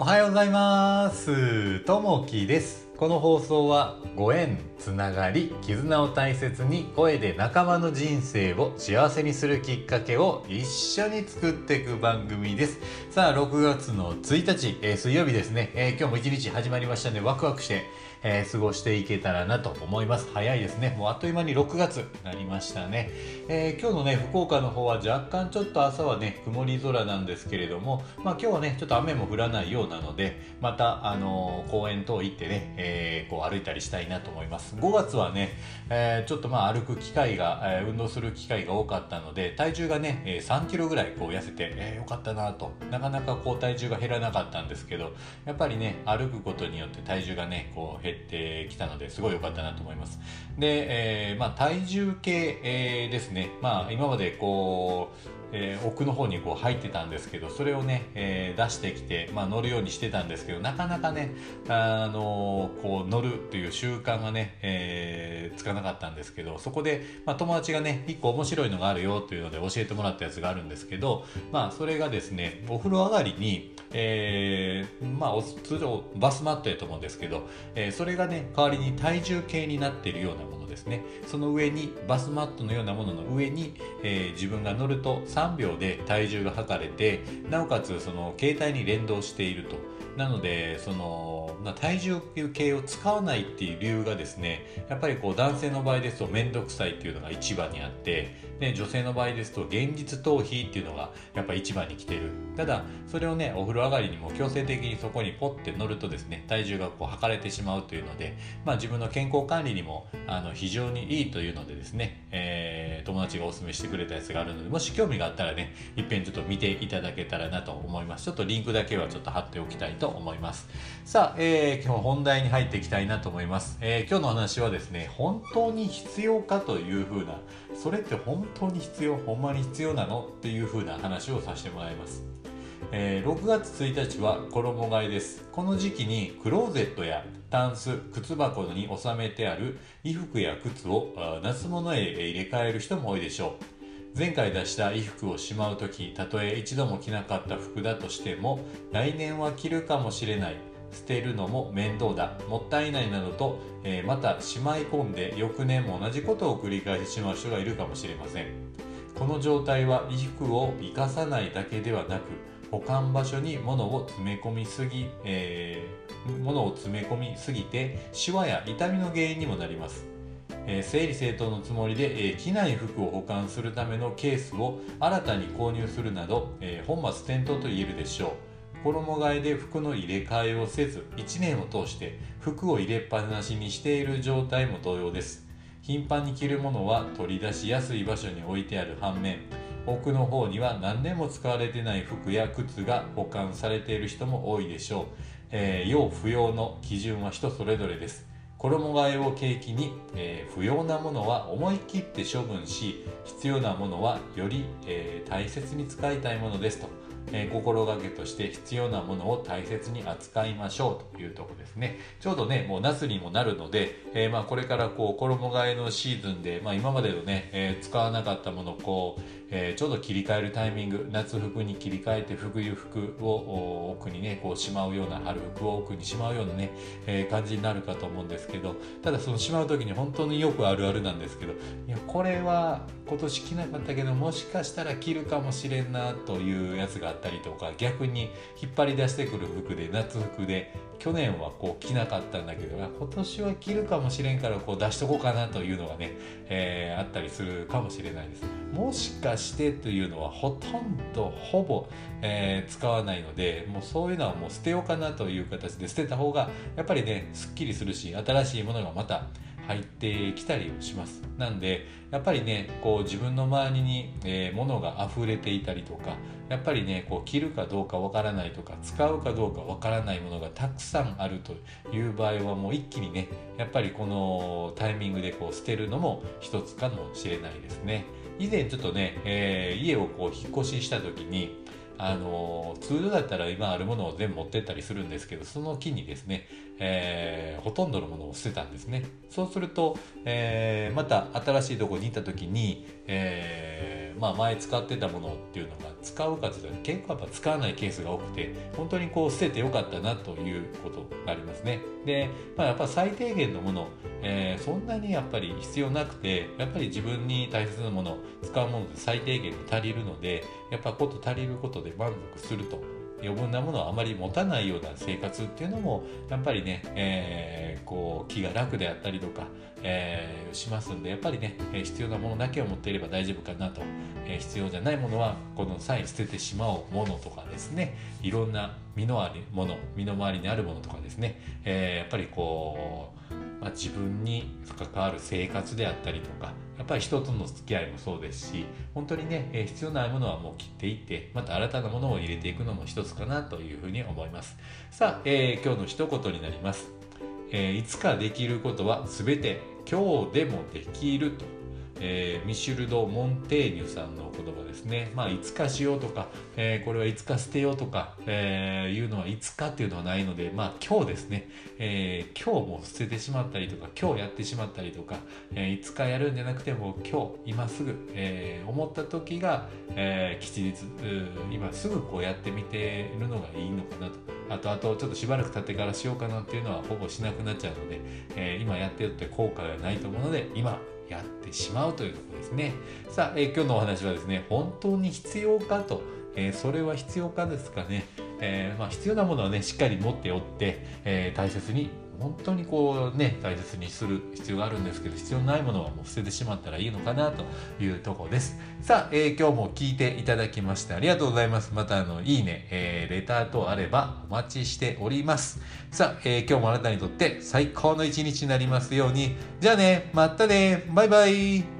おはようございます。ともきです。この放送はご縁つながり絆を大切に声で仲間の人生を幸せにするきっかけを一緒に作っていく番組です。さあ6月の1日、えー、水曜日ですね、えー、今日も一日始まりましたのでワクワクしてえー、過ごしていけたらなと思います。早いですね。もうあっという間に6月になりましたね。えー、今日のね、福岡の方は若干ちょっと朝はね、曇り空なんですけれども、まあ今日はね、ちょっと雨も降らないようなので、また、あのー、公園等行ってね、えこう歩いたりしたいなと思います。5月はね、えちょっとまあ歩く機会が、え運動する機会が多かったので、体重がね、え3キロぐらいこう痩せて、えよかったなと。なかなかこう体重が減らなかったんですけど、やっぱりね、歩くことによって体重がね、こう減ってきたのですごい良かったなと思います。で、えー、まあ体重計、えー、ですね。まあ今までこう、えー、奥の方にこう入ってたんですけどそれをね、えー、出してきて、まあ、乗るようにしてたんですけどなかなかね、あのー、こう乗るという習慣がね、え、つかなかったんですけどそこで、まあ、友達がね一個面白いのがあるよというので教えてもらったやつがあるんですけど、まあ、それがですねお風呂上がりに、えー、まあ通常バスマットやと思うんですけど、えー、それがね代わりに体重計になっているようなものですね。その上にバスマットのようなものの上に、えー、自分が乗ると3秒で体重が測れてなおかつその携帯に連動していると。なのでその体重計を使わないっていう理由がですねやっぱりこう男性の場合ですと面倒くさいっていうのが一番にあってで女性の場合ですと現実逃避っていうのがやっぱ一番に来てる。ただそれをねお風呂上がりにも強制的にそこにポッて乗るとですね体重がこう測れてしまうというので、まあ、自分の健康管理にもあの非常にいいというのでですね、えー、友達がおすすめしてくれたやつがあるのでもし興味があったらねいっぺんちょっと見ていただけたらなと思います。ちょっとリンクだけはちょっと貼っておきたいと思います。さあ、えー、今日本題に入っていきたいなと思います、えー、今日の話はですね本当に必要かというふうなそれって本当に必要？ほんまに必要なの？っていう風な話をさせてもらいます、えー、6月1日は衣替えです。この時期にクローゼットやタンス靴箱に収めてある衣服や靴を夏物へ入れ替える人も多いでしょう。前回出した衣服をしまう時たとえ一度も着なかった服だとしても来年は着るかもしれない。捨てるのも面倒だ。もったいないなどと、えー、またしまい込んで翌年も同じことを繰り返してしまう人がいるかもしれません。この状態は衣服を生かさないだけではなく保管場所に物を詰め込みすぎ、えー、物を詰め込みすぎてシワや痛みの原因にもなります。えー、整理整頓のつもりで、えー、着ない服を保管するためのケースを新たに購入するなど、えー、本末転倒と言えるでしょう。衣替えで服の入れ替えをせず1年を通して服を入れっぱなしにしている状態も同様です。頻繁に着るものは取り出しやすい場所に置いてある反面奥の方には何年も使われてない服や靴が保管されている人も多いでしょう、えー、要不要の基準は人それぞれです。衣替えを契機に、えー、不要なものは思い切って処分し必要なものはより、えー、大切に使いたいものですと。えー、心がけとして必要なものを大切に扱いましょうというとこですね。ちょうどね、もう夏にもなるので、えー、まあこれからこう衣替えのシーズンで、まあ今までのね、えー、使わなかったものをこう、えー、ちょうど切り替えるタイミング、夏服に切り替えて冬服を奥にね、こうしまうような、春服を奥にしまうようなね、え感じになるかと思うんですけど、ただそのしまう時に本当によくあるあるなんですけど、いや、これは今年着なかったけど、もしかしたら着るかもしれんなというやつがあったりとか逆に引っ張り出してくる服で夏服で去年はこう着なかったんだけど今年は着るかもしれんからこう出しとこうかなというのがね、えー、あったりするかもしれないです。もしかしてというのはほとんどほぼ、えー、使わないのでもうそういうのはもう捨てようかなという形で捨てた方がやっぱりねすっきりするし新しいものがまた入ってきたりします。なんでやっぱりねこう自分の周りに、えー、物が溢れていたりとかやっぱりねこう着るかどうかわからないとか使うかどうかわからないものがたくさんあるという場合はもう一気にねやっぱりこのタイミングでこう捨てるのも一つかもしれないですね。以前ちょっとね、えー、家をこう引っ越しした時にあの通常だったら今あるものを全部持ってったりするんですけどその木にですね、えー、ほとんどのものを捨てたんですね。そうすると、えー、また新しいとこに行った時に、えー、まあ、前使ってたものっていうのが使うかというと結構やっぱ使わないケースが多くて本当にこう捨ててよかったなということがありますね。で、まあ、やっぱ最低限のもの、えー、そんなにやっぱり必要なくてやっぱり自分に大切なもの使うもので最低限に足りるのでやっぱこと足りることで満足すると。余分なものをあまり持たないような生活っていうのもやっぱりね、えー、こう気が楽であったりとか、えー、しますんでやっぱりね必要なものだけを持っていれば大丈夫かなと、えー、必要じゃないものはこの際捨ててしまおうものとかですね。いろんな身のあるもの身の回りにあるものとかですね、えー、やっぱりこう、まあ、自分に関わる生活であったりとかやっぱり人との付き合いもそうですし本当にね、え、必要ないものはもう切っていってまた新たなものを入れていくのも一つかなというふうに思います。さあ、えー、今日の一言になります、えー、いつかできることは全て今日でもできると。えー、ミシュルド・モンテーニュさんの言葉ですね。まあ、いつかしようとか、えー、これはいつか捨てようとか、えー、いうのはいつかっていうのはないので、まあ、今日ですね、えー、今日も捨ててしまったりとか、今日やってしまったりとか、えー、いつかやるんじゃなくても、今日、今すぐ、えー、思った時が、えー、吉日、今すぐこうやってみてるのがいいのかなと。あとあとちょっとしばらく経ってからしようかなっていうのはほぼしなくなっちゃうので、えー、今やってるって効果がないと思うので今やってしまうというところですね。さあ、えー、今日のお話はですね、本当に必要かと、えー、それは必要かですかね。えー、まあ、必要なものはね、しっかり持っておって、え大切に本当にこうね大切にする必要があるんですけど必要ないものはもう捨ててしまったらいいのかなというとこです。さあ、えー、今日も聞いていただきましてありがとうございます。またあのいいね、えー、レター等あればお待ちしております。さあ、えー、今日もあなたにとって最高の一日になりますように。じゃあねまたね。バイバイ。